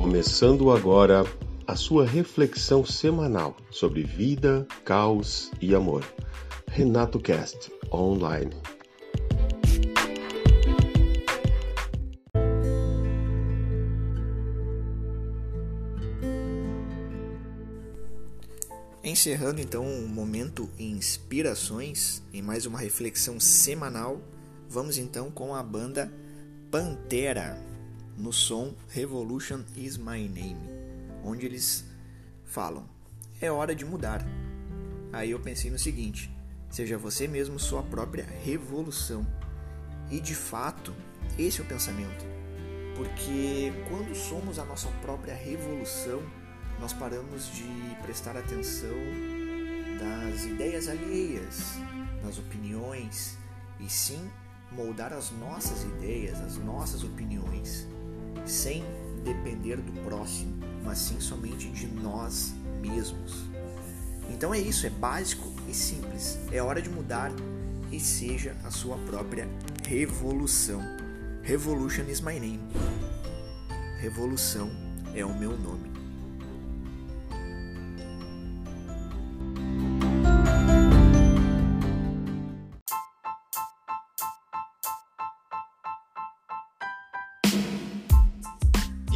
Começando agora a sua reflexão semanal sobre vida, caos e amor. Renato Cast Online. Encerrando então o momento Inspirações em mais uma reflexão semanal, vamos então com a banda Pantera no som Revolution is My Name, onde eles falam: é hora de mudar. Aí eu pensei no seguinte: seja você mesmo sua própria revolução. E de fato, esse é o pensamento. Porque quando somos a nossa própria revolução, nós paramos de prestar atenção das ideias alheias, nas opiniões, e sim moldar as nossas ideias, as nossas opiniões, sem depender do próximo, mas sim somente de nós mesmos. Então é isso, é básico e simples. É hora de mudar e seja a sua própria revolução. Revolution is my name. Revolução é o meu nome.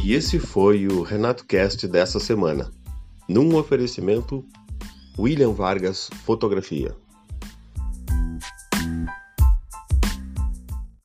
E esse foi o Renato Cast dessa semana, num oferecimento William Vargas Fotografia.